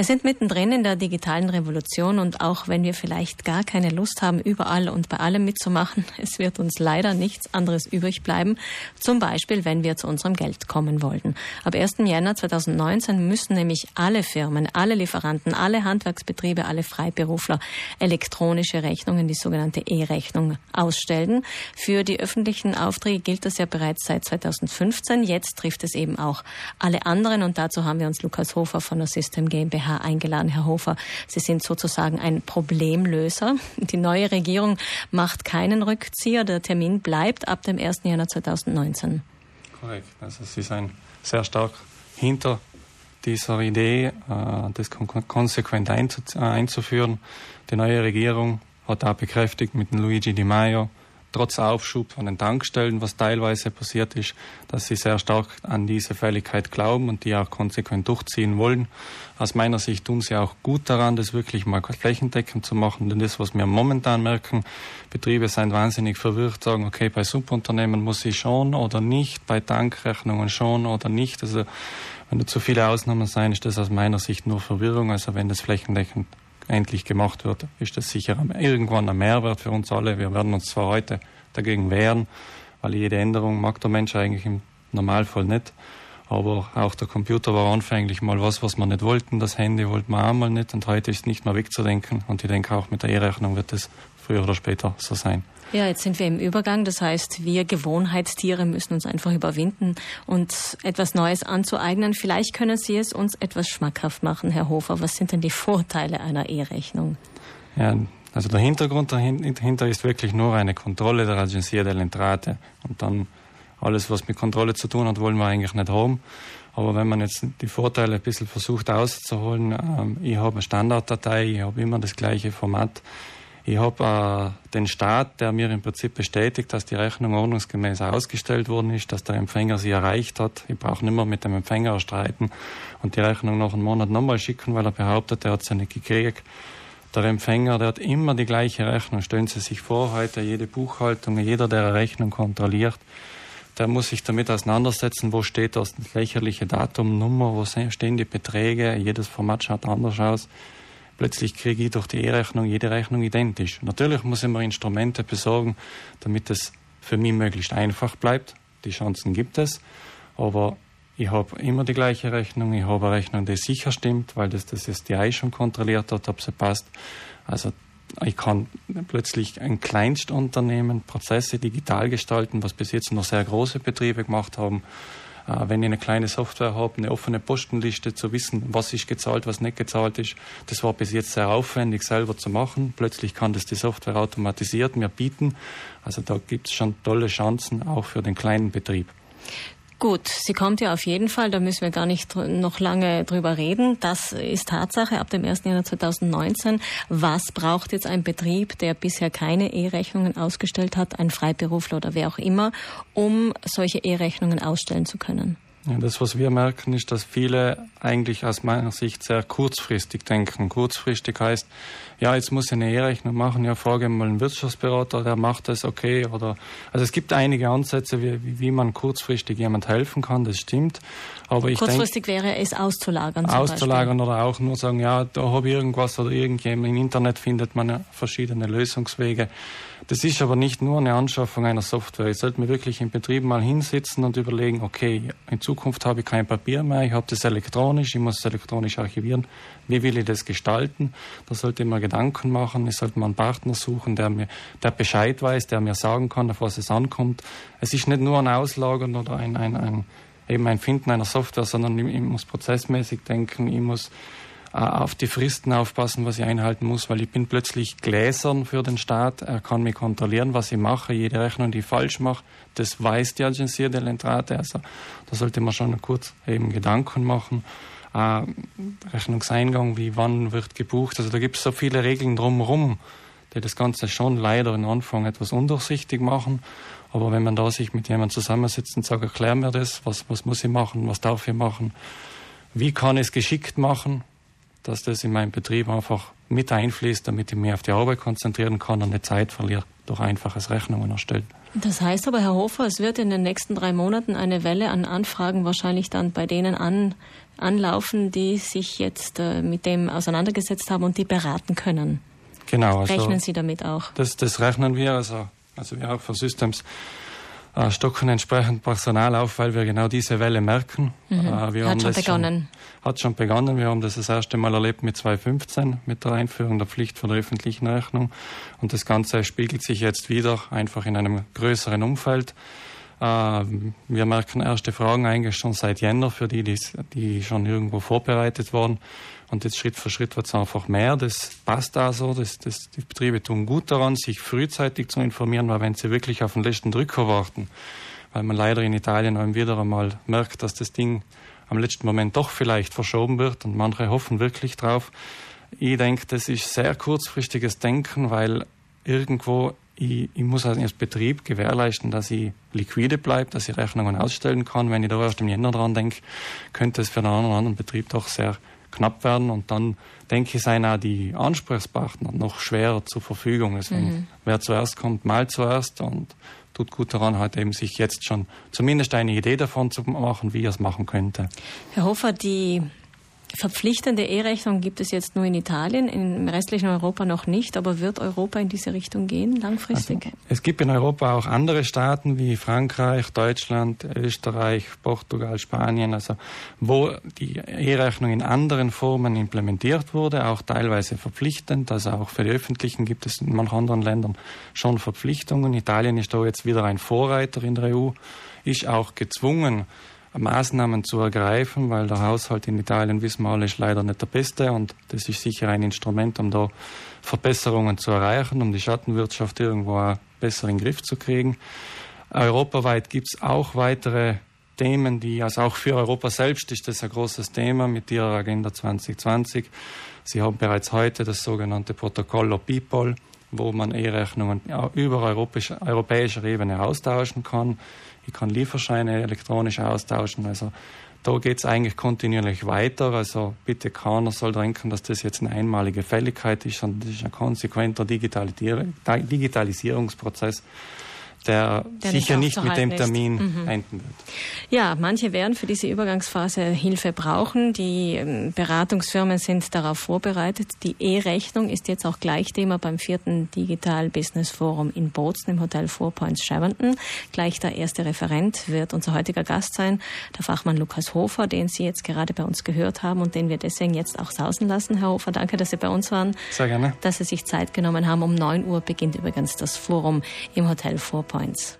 Wir sind mittendrin in der digitalen Revolution und auch wenn wir vielleicht gar keine Lust haben, überall und bei allem mitzumachen, es wird uns leider nichts anderes übrig bleiben. Zum Beispiel, wenn wir zu unserem Geld kommen wollten. Ab 1. Jänner 2019 müssen nämlich alle Firmen, alle Lieferanten, alle Handwerksbetriebe, alle Freiberufler elektronische Rechnungen, die sogenannte E-Rechnung, ausstellen. Für die öffentlichen Aufträge gilt das ja bereits seit 2015. Jetzt trifft es eben auch alle anderen und dazu haben wir uns Lukas Hofer von der System GmbH eingeladen. Herr Hofer, Sie sind sozusagen ein Problemlöser. Die neue Regierung macht keinen Rückzieher. Der Termin bleibt ab dem 1. Januar 2019. Korrekt. Also Sie sind sehr stark hinter dieser Idee, äh, das konsequent einzuführen. Die neue Regierung hat auch bekräftigt mit Luigi Di Maio, trotz Aufschub an den Tankstellen, was teilweise passiert ist, dass sie sehr stark an diese Fälligkeit glauben und die auch konsequent durchziehen wollen. Aus meiner Sicht tun sie auch gut daran, das wirklich mal flächendeckend zu machen, denn das, was wir momentan merken, Betriebe sind wahnsinnig verwirrt, sagen, okay, bei Subunternehmen muss ich schon oder nicht, bei Tankrechnungen schon oder nicht. Also wenn da zu viele Ausnahmen sein, ist das aus meiner Sicht nur Verwirrung. Also wenn das flächendeckend endlich gemacht wird, ist das sicher irgendwann ein Mehrwert für uns alle. Wir werden uns zwar heute dagegen wehren, weil jede Änderung mag der Mensch eigentlich im Normalfall nicht. Aber auch der Computer war anfänglich mal was, was wir nicht wollten. Das Handy wollten wir auch mal nicht. Und heute ist nicht mehr wegzudenken. Und ich denke auch mit der E-Rechnung wird es früher oder später so sein. Ja, jetzt sind wir im Übergang. Das heißt, wir Gewohnheitstiere müssen uns einfach überwinden und etwas Neues anzueignen. Vielleicht können Sie es uns etwas schmackhaft machen, Herr Hofer. Was sind denn die Vorteile einer E-Rechnung? Ja, also der Hintergrund dahinter ist wirklich nur eine Kontrolle der Agencia dell'Entrate. Und dann alles, was mit Kontrolle zu tun hat, wollen wir eigentlich nicht haben. Aber wenn man jetzt die Vorteile ein bisschen versucht auszuholen, ähm, ich habe eine Standarddatei, ich habe immer das gleiche Format, ich habe äh, den Staat, der mir im Prinzip bestätigt, dass die Rechnung ordnungsgemäß ausgestellt worden ist, dass der Empfänger sie erreicht hat. Ich brauche nicht mehr mit dem Empfänger streiten und die Rechnung nach einem Monat nochmal schicken, weil er behauptet, er hat sie nicht gekriegt. Der Empfänger, der hat immer die gleiche Rechnung. Stellen Sie sich vor, heute jede Buchhaltung, jeder, der eine Rechnung kontrolliert, der muss sich damit auseinandersetzen, wo steht das lächerliche Datum, Nummer, wo stehen die Beträge, jedes Format schaut anders aus plötzlich kriege ich durch die E-Rechnung jede Rechnung identisch. Natürlich muss ich mir Instrumente besorgen, damit es für mich möglichst einfach bleibt. Die Chancen gibt es, aber ich habe immer die gleiche Rechnung. Ich habe eine Rechnung, die sicher stimmt, weil das das SDI schon kontrolliert hat, ob sie passt. Also ich kann plötzlich ein Kleinstunternehmen Prozesse digital gestalten, was bis jetzt noch sehr große Betriebe gemacht haben. Äh, wenn ich eine kleine Software habe, eine offene Postenliste zu wissen, was ist gezahlt, was nicht gezahlt ist. Das war bis jetzt sehr aufwendig selber zu machen. Plötzlich kann das die Software automatisiert mir bieten. Also da gibt es schon tolle Chancen auch für den kleinen Betrieb. Gut, sie kommt ja auf jeden Fall, da müssen wir gar nicht noch lange drüber reden. Das ist Tatsache ab dem 1. Januar 2019. Was braucht jetzt ein Betrieb, der bisher keine E-Rechnungen ausgestellt hat, ein Freiberufler oder wer auch immer, um solche E-Rechnungen ausstellen zu können? Ja, das, was wir merken, ist, dass viele eigentlich aus meiner Sicht sehr kurzfristig denken. Kurzfristig heißt, ja, jetzt muss ich eine E-Rechnung machen, ja, frage mal einen Wirtschaftsberater, der macht das okay. Oder also es gibt einige Ansätze, wie, wie man kurzfristig jemand helfen kann, das stimmt. Aber ich kurzfristig denk, wäre es auszulagern. auszulagern Beispiel. oder auch nur sagen, ja, da habe ich irgendwas oder irgendjemand im Internet findet man verschiedene Lösungswege. Das ist aber nicht nur eine Anschaffung einer Software. Ich sollte mir wirklich im Betrieb mal hinsetzen und überlegen, okay, in Zukunft habe ich kein Papier mehr, ich habe das elektronisch, ich muss es elektronisch archivieren. Wie will ich das gestalten? Da sollte ich mir Gedanken machen. Ich sollte mal einen Partner suchen, der mir, der Bescheid weiß, der mir sagen kann, auf was es ankommt. Es ist nicht nur ein Auslagern oder ein, ein, ein eben ein Finden einer Software, sondern ich, ich muss prozessmäßig denken, ich muss auf die Fristen aufpassen, was ich einhalten muss, weil ich bin plötzlich gläsern für den Staat. Er kann mich kontrollieren, was ich mache. Jede Rechnung, die ich falsch mache, das weiß die Agencia dell'Entrate. Also da sollte man schon kurz eben Gedanken machen. Äh, Rechnungseingang, wie wann wird gebucht. Also da gibt es so viele Regeln drumherum, die das Ganze schon leider am Anfang etwas undurchsichtig machen. Aber wenn man da sich mit jemandem zusammensetzt und sagt, erklär mir das, was, was muss ich machen, was darf ich machen, wie kann ich es geschickt machen, dass das in meinem Betrieb einfach mit einfließt, damit ich mich auf die Arbeit konzentrieren kann und nicht Zeit verliere durch einfaches Rechnungen erstellen. Das heißt aber, Herr Hofer, es wird in den nächsten drei Monaten eine Welle an Anfragen wahrscheinlich dann bei denen an, anlaufen, die sich jetzt äh, mit dem auseinandergesetzt haben und die beraten können. Genau. Also rechnen Sie damit auch? Das, das rechnen wir. Also, also wir auch von Systems äh, stocken entsprechend Personal auf, weil wir genau diese Welle merken. Mhm. Äh, wir hat schon begonnen. Schon, hat schon begonnen. Wir haben das das erste Mal erlebt mit 2015, mit der Einführung der Pflicht von der öffentlichen Rechnung. Und das Ganze spiegelt sich jetzt wieder einfach in einem größeren Umfeld. Äh, wir merken erste Fragen eigentlich schon seit Jänner für die, die, schon irgendwo vorbereitet wurden. Und jetzt Schritt für Schritt wird es einfach mehr. Das passt da so. Das, das, die Betriebe tun gut daran, sich frühzeitig zu informieren, weil wenn sie wirklich auf den letzten Drücker warten, weil man leider in Italien auch wieder einmal merkt, dass das Ding am letzten Moment doch vielleicht verschoben wird und manche hoffen wirklich drauf. Ich denke, das ist sehr kurzfristiges Denken, weil irgendwo ich, ich muss als Betrieb gewährleisten, dass ich liquide bleibe, dass ich Rechnungen ausstellen kann. Wenn ich da erst im Jänner dran denke, könnte es für einen oder anderen Betrieb doch sehr knapp werden und dann denke ich, seien auch die Ansprechpartner noch schwerer zur Verfügung. Deswegen, mhm. wer zuerst kommt, mal zuerst und tut gut daran, halt eben sich jetzt schon zumindest eine Idee davon zu machen, wie er es machen könnte. Herr Hofer, die Verpflichtende E-Rechnung gibt es jetzt nur in Italien, im restlichen Europa noch nicht, aber wird Europa in diese Richtung gehen langfristig? Also, es gibt in Europa auch andere Staaten wie Frankreich, Deutschland, Österreich, Portugal, Spanien, also wo die E-Rechnung in anderen Formen implementiert wurde, auch teilweise verpflichtend, also auch für die Öffentlichen gibt es in manchen anderen Ländern schon Verpflichtungen. Italien ist da jetzt wieder ein Vorreiter in der EU, ist auch gezwungen, Maßnahmen zu ergreifen, weil der Haushalt in Italien, wissen wir alle, ist leider nicht der beste und das ist sicher ein Instrument, um da Verbesserungen zu erreichen, um die Schattenwirtschaft irgendwo auch besser in den Griff zu kriegen. Europaweit gibt es auch weitere Themen, die, also auch für Europa selbst ist das ein großes Thema mit ihrer Agenda 2020. Sie haben bereits heute das sogenannte Protokollo People, wo man E-Rechnungen über europäischer Ebene austauschen kann. Ich kann Lieferscheine elektronisch austauschen. Also da geht es eigentlich kontinuierlich weiter. Also bitte keiner soll denken, dass das jetzt eine einmalige Fälligkeit ist, sondern das ist ein konsequenter Digitalisierungsprozess der, der sicher nicht, nicht mit dem Termin mhm. enden wird. Ja, manche werden für diese Übergangsphase Hilfe brauchen. Die ähm, Beratungsfirmen sind darauf vorbereitet. Die E-Rechnung ist jetzt auch gleich Thema beim vierten Digital Business Forum in Bozen im Hotel Four Points Sheraton. Gleich der erste Referent wird unser heutiger Gast sein, der Fachmann Lukas Hofer, den Sie jetzt gerade bei uns gehört haben und den wir deswegen jetzt auch sausen lassen. Herr Hofer, danke, dass Sie bei uns waren. Sehr gerne. Dass Sie sich Zeit genommen haben. Um 9 Uhr beginnt übrigens das Forum im Hotel Four points.